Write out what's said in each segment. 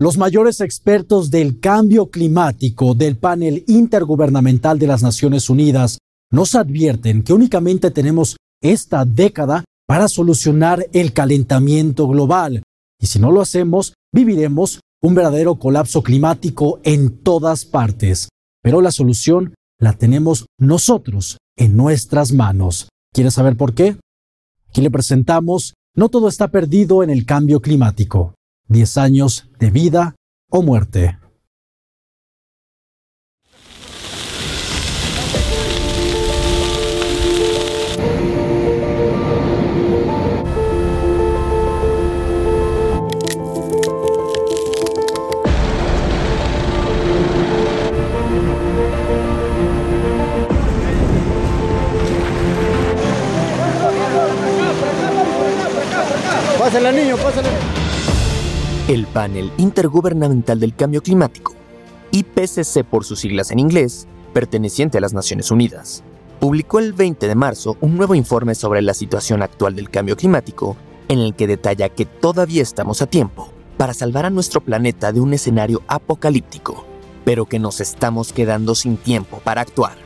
Los mayores expertos del cambio climático del panel intergubernamental de las Naciones Unidas nos advierten que únicamente tenemos esta década para solucionar el calentamiento global. Y si no lo hacemos, viviremos un verdadero colapso climático en todas partes. Pero la solución la tenemos nosotros en nuestras manos. ¿Quieres saber por qué? Aquí le presentamos No todo está perdido en el cambio climático. 10 años de vida o muerte. El Panel Intergubernamental del Cambio Climático, IPCC por sus siglas en inglés, perteneciente a las Naciones Unidas, publicó el 20 de marzo un nuevo informe sobre la situación actual del cambio climático, en el que detalla que todavía estamos a tiempo para salvar a nuestro planeta de un escenario apocalíptico, pero que nos estamos quedando sin tiempo para actuar,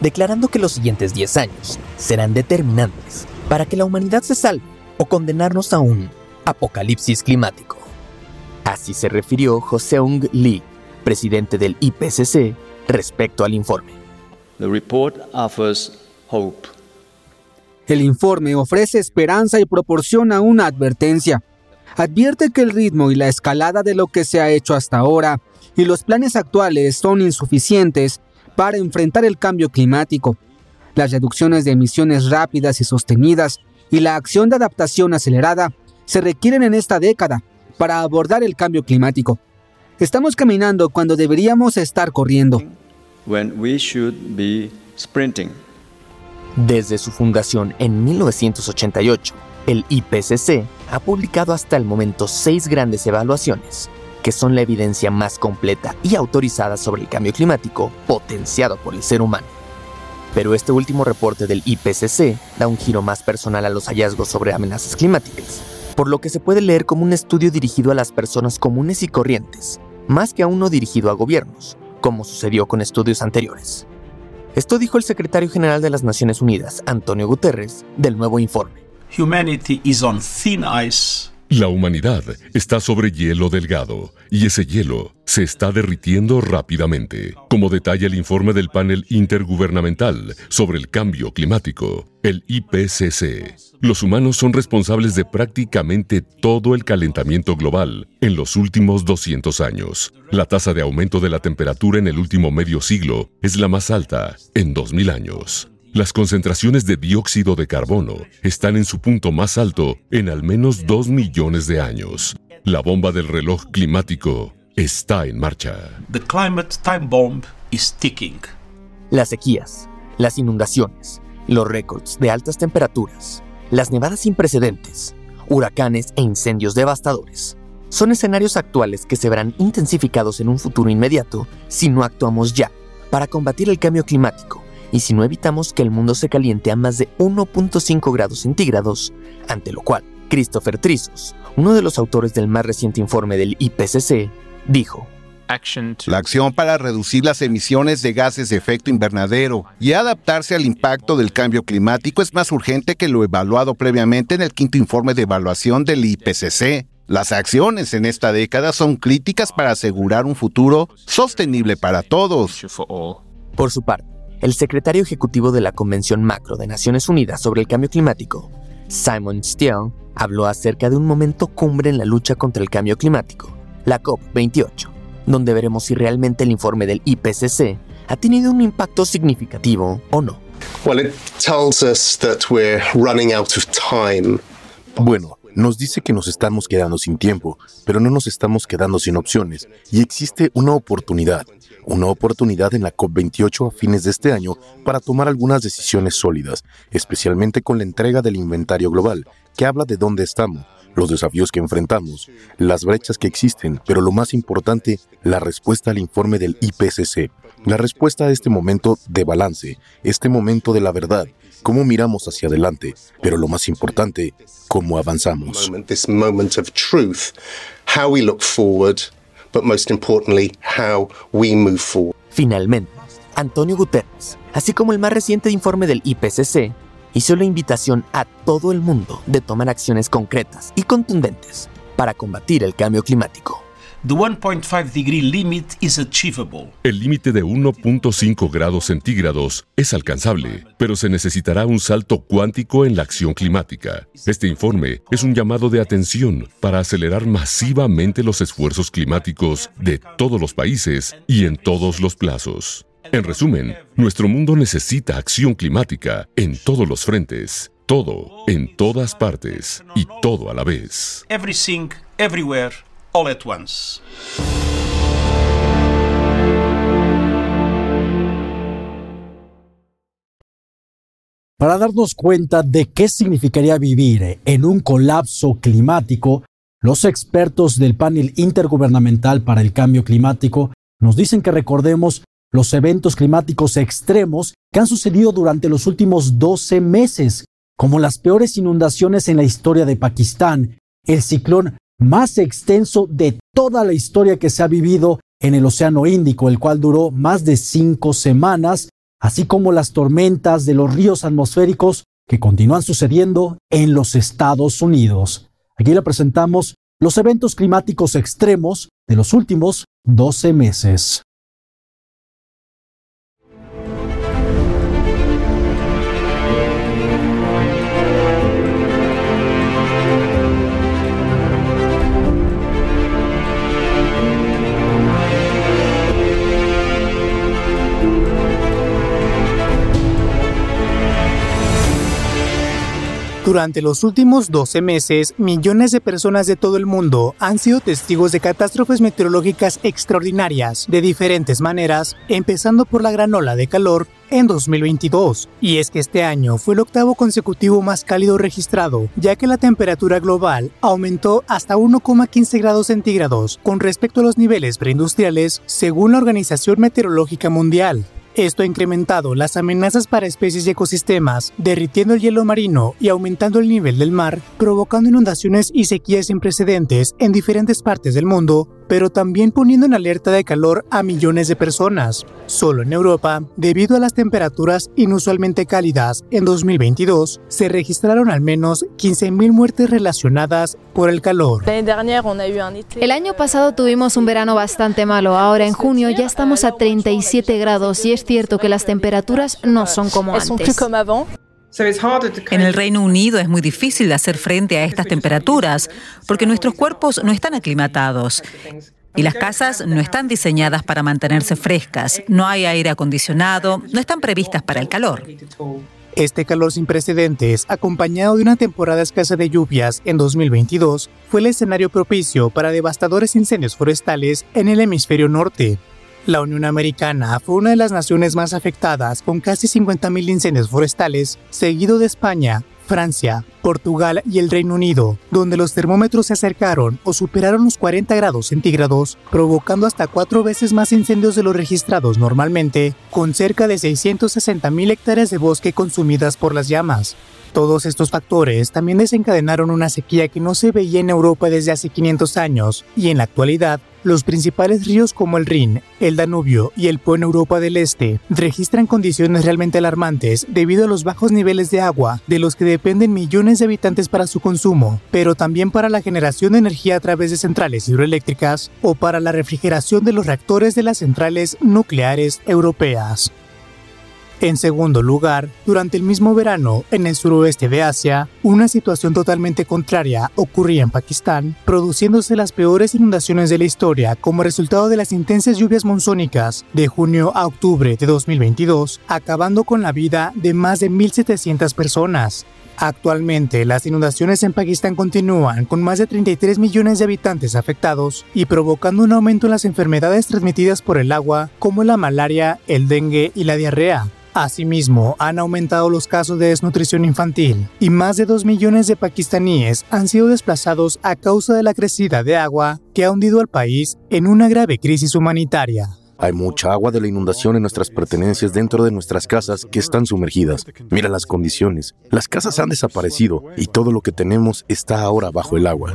declarando que los siguientes 10 años serán determinantes para que la humanidad se salve o condenarnos a un apocalipsis climático. Así se refirió Joseung Lee, presidente del IPCC, respecto al informe. El informe ofrece esperanza y proporciona una advertencia. Advierte que el ritmo y la escalada de lo que se ha hecho hasta ahora y los planes actuales son insuficientes para enfrentar el cambio climático. Las reducciones de emisiones rápidas y sostenidas y la acción de adaptación acelerada se requieren en esta década para abordar el cambio climático. Estamos caminando cuando deberíamos estar corriendo. Desde su fundación en 1988, el IPCC ha publicado hasta el momento seis grandes evaluaciones, que son la evidencia más completa y autorizada sobre el cambio climático potenciado por el ser humano. Pero este último reporte del IPCC da un giro más personal a los hallazgos sobre amenazas climáticas, por lo que se puede leer como un estudio dirigido a las personas comunes y corrientes, más que a uno dirigido a gobiernos, como sucedió con estudios anteriores. Esto dijo el secretario general de las Naciones Unidas, Antonio Guterres, del nuevo informe. La humanidad está sobre hielo delgado y ese hielo se está derritiendo rápidamente, como detalla el informe del panel intergubernamental sobre el cambio climático, el IPCC. Los humanos son responsables de prácticamente todo el calentamiento global en los últimos 200 años. La tasa de aumento de la temperatura en el último medio siglo es la más alta en 2000 años. Las concentraciones de dióxido de carbono están en su punto más alto en al menos dos millones de años. La bomba del reloj climático está en marcha. The climate time bomb is ticking. Las sequías, las inundaciones, los récords de altas temperaturas, las nevadas sin precedentes, huracanes e incendios devastadores son escenarios actuales que se verán intensificados en un futuro inmediato si no actuamos ya para combatir el cambio climático y si no evitamos que el mundo se caliente a más de 1.5 grados centígrados, ante lo cual Christopher Trizos, uno de los autores del más reciente informe del IPCC, dijo, la acción para reducir las emisiones de gases de efecto invernadero y adaptarse al impacto del cambio climático es más urgente que lo evaluado previamente en el quinto informe de evaluación del IPCC. Las acciones en esta década son críticas para asegurar un futuro sostenible para todos. Por su parte, el secretario ejecutivo de la Convención Macro de Naciones Unidas sobre el Cambio Climático, Simon Steele, habló acerca de un momento cumbre en la lucha contra el cambio climático, la COP28, donde veremos si realmente el informe del IPCC ha tenido un impacto significativo o no. Bueno, nos dice que nos estamos quedando sin tiempo, pero no nos estamos quedando sin opciones, y existe una oportunidad, una oportunidad en la COP28 a fines de este año para tomar algunas decisiones sólidas, especialmente con la entrega del inventario global, que habla de dónde estamos, los desafíos que enfrentamos, las brechas que existen, pero lo más importante, la respuesta al informe del IPCC, la respuesta a este momento de balance, este momento de la verdad, cómo miramos hacia adelante, pero lo más importante, cómo avanzamos. Finalmente, Antonio Guterres, así como el más reciente informe del IPCC, hizo la invitación a todo el mundo de tomar acciones concretas y contundentes para combatir el cambio climático. El límite de 1.5 grados centígrados es alcanzable, pero se necesitará un salto cuántico en la acción climática. Este informe es un llamado de atención para acelerar masivamente los esfuerzos climáticos de todos los países y en todos los plazos. En resumen, nuestro mundo necesita acción climática en todos los frentes, todo, en todas partes y todo a la vez. Everything, everywhere all at once. Para darnos cuenta de qué significaría vivir en un colapso climático, los expertos del panel intergubernamental para el cambio climático nos dicen que recordemos los eventos climáticos extremos que han sucedido durante los últimos 12 meses, como las peores inundaciones en la historia de Pakistán, el ciclón más extenso de toda la historia que se ha vivido en el Océano Índico, el cual duró más de cinco semanas, así como las tormentas de los ríos atmosféricos que continúan sucediendo en los Estados Unidos. Aquí le presentamos los eventos climáticos extremos de los últimos 12 meses. Durante los últimos 12 meses, millones de personas de todo el mundo han sido testigos de catástrofes meteorológicas extraordinarias de diferentes maneras, empezando por la gran ola de calor en 2022. Y es que este año fue el octavo consecutivo más cálido registrado, ya que la temperatura global aumentó hasta 1,15 grados centígrados con respecto a los niveles preindustriales, según la Organización Meteorológica Mundial. Esto ha incrementado las amenazas para especies y ecosistemas, derritiendo el hielo marino y aumentando el nivel del mar, provocando inundaciones y sequías sin precedentes en diferentes partes del mundo, pero también poniendo en alerta de calor a millones de personas. Solo en Europa, debido a las temperaturas inusualmente cálidas en 2022, se registraron al menos 15.000 muertes relacionadas por el calor. El año pasado tuvimos un verano bastante malo, ahora en junio ya estamos a 37 grados y es cierto que las temperaturas no son como antes. En el Reino Unido es muy difícil de hacer frente a estas temperaturas porque nuestros cuerpos no están aclimatados. Y las casas no están diseñadas para mantenerse frescas, no hay aire acondicionado, no están previstas para el calor. Este calor sin precedentes, acompañado de una temporada escasa de lluvias en 2022, fue el escenario propicio para devastadores incendios forestales en el hemisferio norte. La Unión Americana fue una de las naciones más afectadas con casi 50.000 incendios forestales, seguido de España, Francia, Portugal y el Reino Unido, donde los termómetros se acercaron o superaron los 40 grados centígrados, provocando hasta cuatro veces más incendios de los registrados normalmente, con cerca de 660.000 hectáreas de bosque consumidas por las llamas. Todos estos factores también desencadenaron una sequía que no se veía en Europa desde hace 500 años y en la actualidad los principales ríos como el Rin, el Danubio y el Po en Europa del Este registran condiciones realmente alarmantes debido a los bajos niveles de agua de los que dependen millones de habitantes para su consumo, pero también para la generación de energía a través de centrales hidroeléctricas o para la refrigeración de los reactores de las centrales nucleares europeas. En segundo lugar, durante el mismo verano, en el suroeste de Asia, una situación totalmente contraria ocurría en Pakistán, produciéndose las peores inundaciones de la historia como resultado de las intensas lluvias monzónicas de junio a octubre de 2022, acabando con la vida de más de 1.700 personas. Actualmente, las inundaciones en Pakistán continúan con más de 33 millones de habitantes afectados y provocando un aumento en las enfermedades transmitidas por el agua como la malaria, el dengue y la diarrea. Asimismo, han aumentado los casos de desnutrición infantil y más de 2 millones de pakistaníes han sido desplazados a causa de la crecida de agua que ha hundido al país en una grave crisis humanitaria. Hay mucha agua de la inundación en nuestras pertenencias dentro de nuestras casas que están sumergidas. Mira las condiciones. Las casas han desaparecido y todo lo que tenemos está ahora bajo el agua.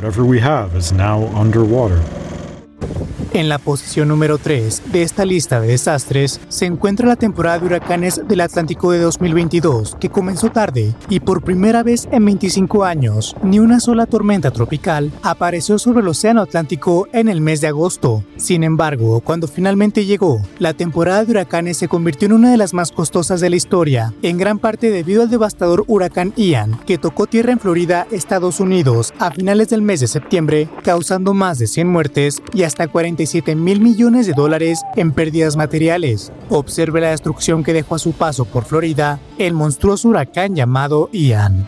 En la posición número 3 de esta lista de desastres se encuentra la temporada de huracanes del Atlántico de 2022, que comenzó tarde y por primera vez en 25 años, ni una sola tormenta tropical apareció sobre el Océano Atlántico en el mes de agosto. Sin embargo, cuando finalmente llegó, la temporada de huracanes se convirtió en una de las más costosas de la historia, en gran parte debido al devastador huracán Ian, que tocó tierra en Florida, Estados Unidos, a finales del mes de septiembre, causando más de 100 muertes y hasta 40 mil millones de dólares en pérdidas materiales. Observe la destrucción que dejó a su paso por Florida el monstruoso huracán llamado Ian.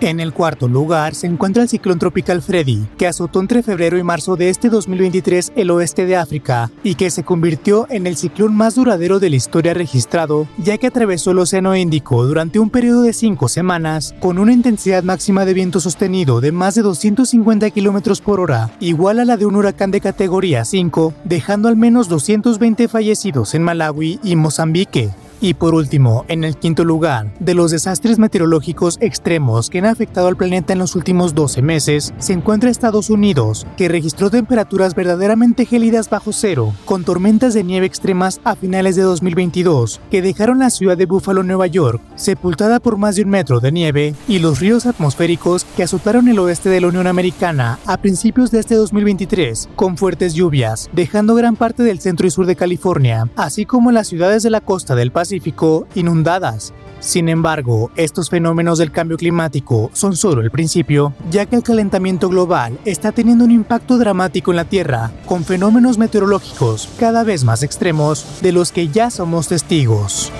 En el cuarto lugar se encuentra el ciclón tropical Freddy, que azotó entre febrero y marzo de este 2023 el oeste de África y que se convirtió en el ciclón más duradero de la historia registrado, ya que atravesó el Océano Índico durante un periodo de cinco semanas con una intensidad máxima de viento sostenido de más de 250 km por hora, igual a la de un huracán de categoría 5, dejando al menos 220 fallecidos en Malawi y Mozambique. Y por último, en el quinto lugar, de los desastres meteorológicos extremos que han afectado al planeta en los últimos 12 meses, se encuentra Estados Unidos, que registró temperaturas verdaderamente gélidas bajo cero, con tormentas de nieve extremas a finales de 2022, que dejaron la ciudad de Buffalo, Nueva York, sepultada por más de un metro de nieve, y los ríos atmosféricos que azotaron el oeste de la Unión Americana a principios de este 2023, con fuertes lluvias, dejando gran parte del centro y sur de California, así como las ciudades de la costa del Pacífico inundadas. Sin embargo, estos fenómenos del cambio climático son solo el principio, ya que el calentamiento global está teniendo un impacto dramático en la Tierra, con fenómenos meteorológicos cada vez más extremos de los que ya somos testigos.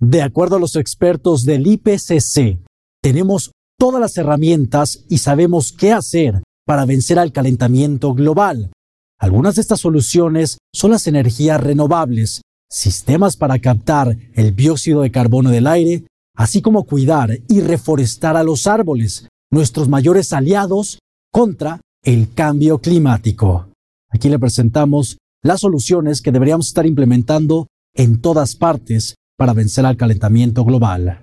De acuerdo a los expertos del IPCC, tenemos todas las herramientas y sabemos qué hacer para vencer al calentamiento global. Algunas de estas soluciones son las energías renovables, sistemas para captar el dióxido de carbono del aire, así como cuidar y reforestar a los árboles, nuestros mayores aliados contra el cambio climático. Aquí le presentamos las soluciones que deberíamos estar implementando en todas partes para vencer al calentamiento global.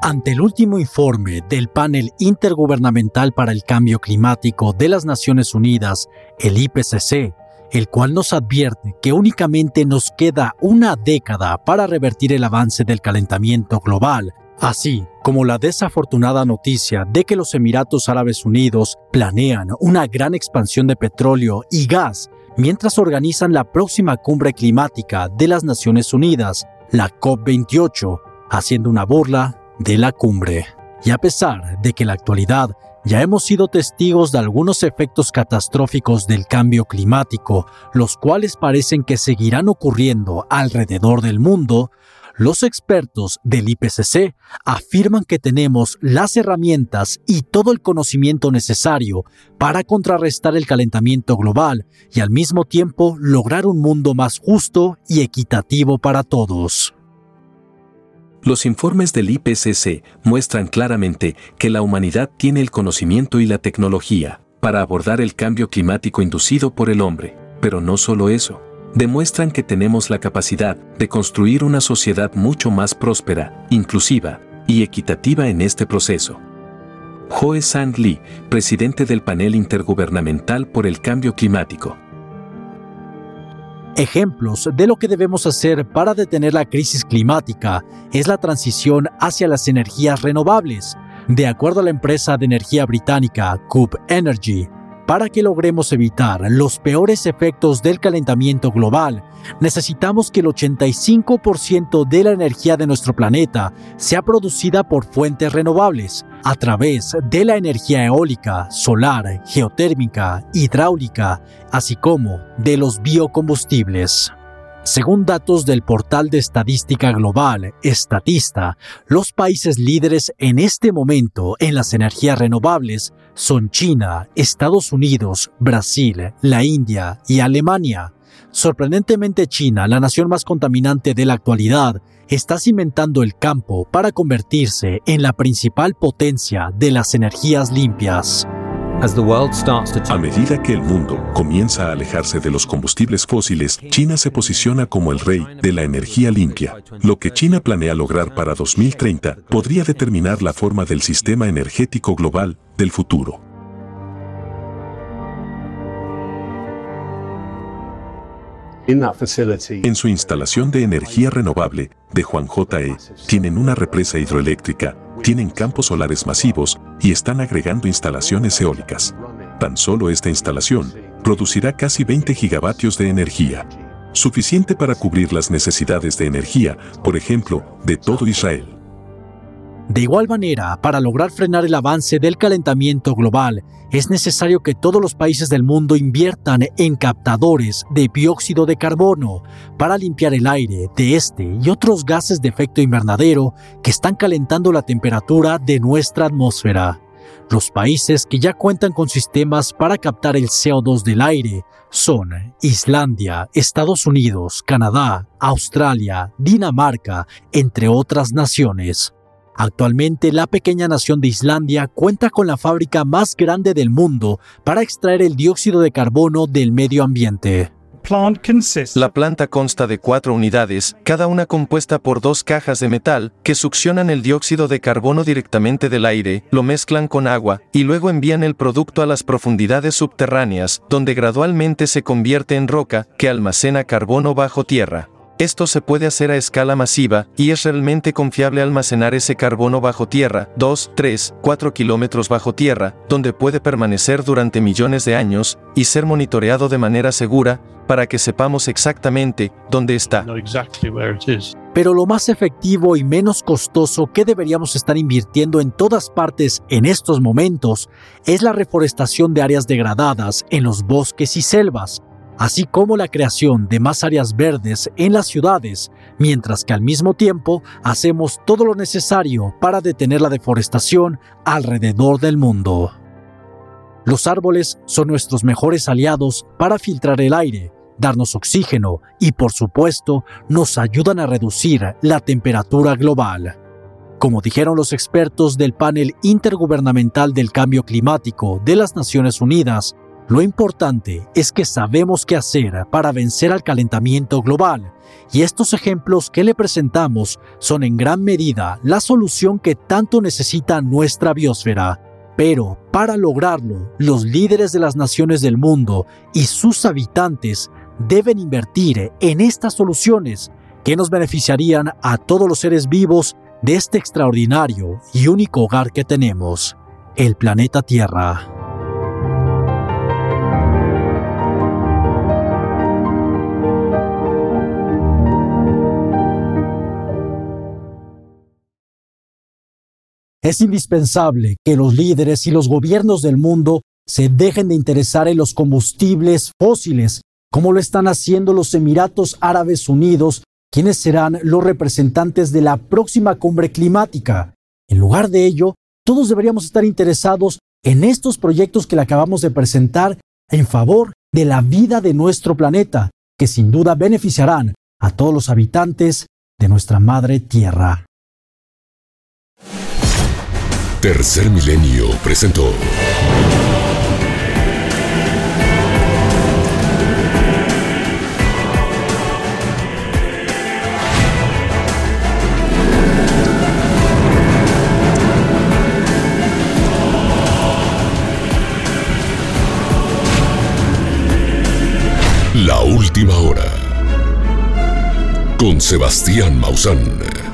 Ante el último informe del Panel Intergubernamental para el Cambio Climático de las Naciones Unidas, el IPCC, el cual nos advierte que únicamente nos queda una década para revertir el avance del calentamiento global, así como la desafortunada noticia de que los Emiratos Árabes Unidos planean una gran expansión de petróleo y gas mientras organizan la próxima cumbre climática de las Naciones Unidas, la COP28, haciendo una burla de la cumbre. Y a pesar de que en la actualidad ya hemos sido testigos de algunos efectos catastróficos del cambio climático, los cuales parecen que seguirán ocurriendo alrededor del mundo, los expertos del IPCC afirman que tenemos las herramientas y todo el conocimiento necesario para contrarrestar el calentamiento global y al mismo tiempo lograr un mundo más justo y equitativo para todos. Los informes del IPCC muestran claramente que la humanidad tiene el conocimiento y la tecnología para abordar el cambio climático inducido por el hombre. Pero no solo eso, demuestran que tenemos la capacidad de construir una sociedad mucho más próspera, inclusiva y equitativa en este proceso. Joe Sang Lee, presidente del panel intergubernamental por el cambio climático, Ejemplos de lo que debemos hacer para detener la crisis climática es la transición hacia las energías renovables. De acuerdo a la empresa de energía británica Cube Energy, para que logremos evitar los peores efectos del calentamiento global, necesitamos que el 85% de la energía de nuestro planeta sea producida por fuentes renovables, a través de la energía eólica, solar, geotérmica, hidráulica, así como de los biocombustibles. Según datos del portal de estadística global, Statista, los países líderes en este momento en las energías renovables son China, Estados Unidos, Brasil, la India y Alemania. Sorprendentemente China, la nación más contaminante de la actualidad, está cimentando el campo para convertirse en la principal potencia de las energías limpias. A medida que el mundo comienza a alejarse de los combustibles fósiles, China se posiciona como el rey de la energía limpia. Lo que China planea lograr para 2030 podría determinar la forma del sistema energético global del futuro. En su instalación de energía renovable de Juan J.E., tienen una represa hidroeléctrica, tienen campos solares masivos y están agregando instalaciones eólicas. Tan solo esta instalación producirá casi 20 gigavatios de energía, suficiente para cubrir las necesidades de energía, por ejemplo, de todo Israel. De igual manera, para lograr frenar el avance del calentamiento global, es necesario que todos los países del mundo inviertan en captadores de dióxido de carbono para limpiar el aire de este y otros gases de efecto invernadero que están calentando la temperatura de nuestra atmósfera. Los países que ya cuentan con sistemas para captar el CO2 del aire son Islandia, Estados Unidos, Canadá, Australia, Dinamarca, entre otras naciones. Actualmente la pequeña nación de Islandia cuenta con la fábrica más grande del mundo para extraer el dióxido de carbono del medio ambiente. La planta consta de cuatro unidades, cada una compuesta por dos cajas de metal, que succionan el dióxido de carbono directamente del aire, lo mezclan con agua, y luego envían el producto a las profundidades subterráneas, donde gradualmente se convierte en roca, que almacena carbono bajo tierra. Esto se puede hacer a escala masiva, y es realmente confiable almacenar ese carbono bajo tierra, 2, 3, 4 kilómetros bajo tierra, donde puede permanecer durante millones de años, y ser monitoreado de manera segura, para que sepamos exactamente dónde está. Pero lo más efectivo y menos costoso que deberíamos estar invirtiendo en todas partes en estos momentos es la reforestación de áreas degradadas en los bosques y selvas, así como la creación de más áreas verdes en las ciudades, mientras que al mismo tiempo hacemos todo lo necesario para detener la deforestación alrededor del mundo. Los árboles son nuestros mejores aliados para filtrar el aire, darnos oxígeno y por supuesto nos ayudan a reducir la temperatura global. Como dijeron los expertos del panel intergubernamental del cambio climático de las Naciones Unidas, lo importante es que sabemos qué hacer para vencer al calentamiento global, y estos ejemplos que le presentamos son en gran medida la solución que tanto necesita nuestra biosfera. Pero para lograrlo, los líderes de las naciones del mundo y sus habitantes deben invertir en estas soluciones que nos beneficiarían a todos los seres vivos de este extraordinario y único hogar que tenemos, el planeta Tierra. Es indispensable que los líderes y los gobiernos del mundo se dejen de interesar en los combustibles fósiles, como lo están haciendo los Emiratos Árabes Unidos, quienes serán los representantes de la próxima cumbre climática. En lugar de ello, todos deberíamos estar interesados en estos proyectos que le acabamos de presentar en favor de la vida de nuestro planeta, que sin duda beneficiarán a todos los habitantes de nuestra madre Tierra. Tercer Milenio presentó. La última hora. Con Sebastián Maussan.